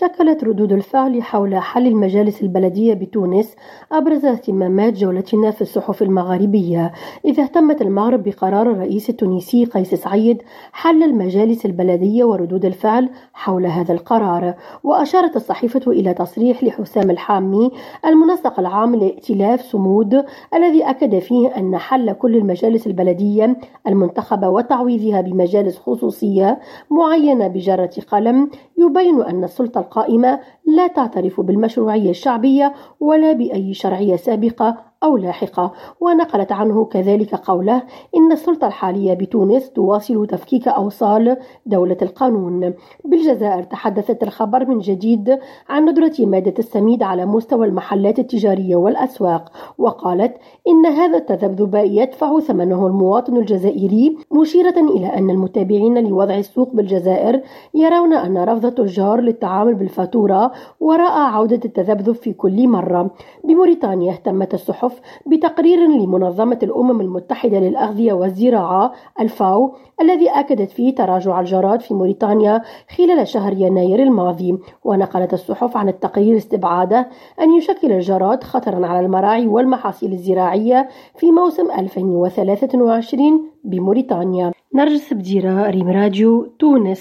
شكلت ردود الفعل حول حل المجالس البلدية بتونس أبرز اهتمامات جولتنا في الصحف المغاربية إذا اهتمت المغرب بقرار الرئيس التونسي قيس سعيد حل المجالس البلدية وردود الفعل حول هذا القرار وأشارت الصحيفة إلى تصريح لحسام الحامي المنسق العام لائتلاف صمود الذي أكد فيه أن حل كل المجالس البلدية المنتخبة وتعويضها بمجالس خصوصية معينة بجرة قلم يبين أن السلطة القائمة لا تعترف بالمشروعية الشعبية ولا بأي شرعية سابقة أو لاحقة ونقلت عنه كذلك قوله إن السلطة الحالية بتونس تواصل تفكيك أوصال دولة القانون. بالجزائر تحدثت الخبر من جديد عن ندرة مادة السميد على مستوى المحلات التجارية والأسواق وقالت إن هذا التذبذب يدفع ثمنه المواطن الجزائري مشيرة إلى أن المتابعين لوضع السوق بالجزائر يرون أن رفض التجار للتعامل بالفاتورة وراء عودة التذبذب في كل مرة. بموريتانيا اهتمت الصحف الصحف بتقرير لمنظمة الأمم المتحدة للأغذية والزراعة الفاو الذي أكدت فيه تراجع الجراد في موريتانيا خلال شهر يناير الماضي. ونقلت الصحف عن التقرير استبعاده أن يشكل الجراد خطرا على المراعي والمحاصيل الزراعية في موسم 2023 بموريتانيا. نرجس بديرة ريم راديو تونس.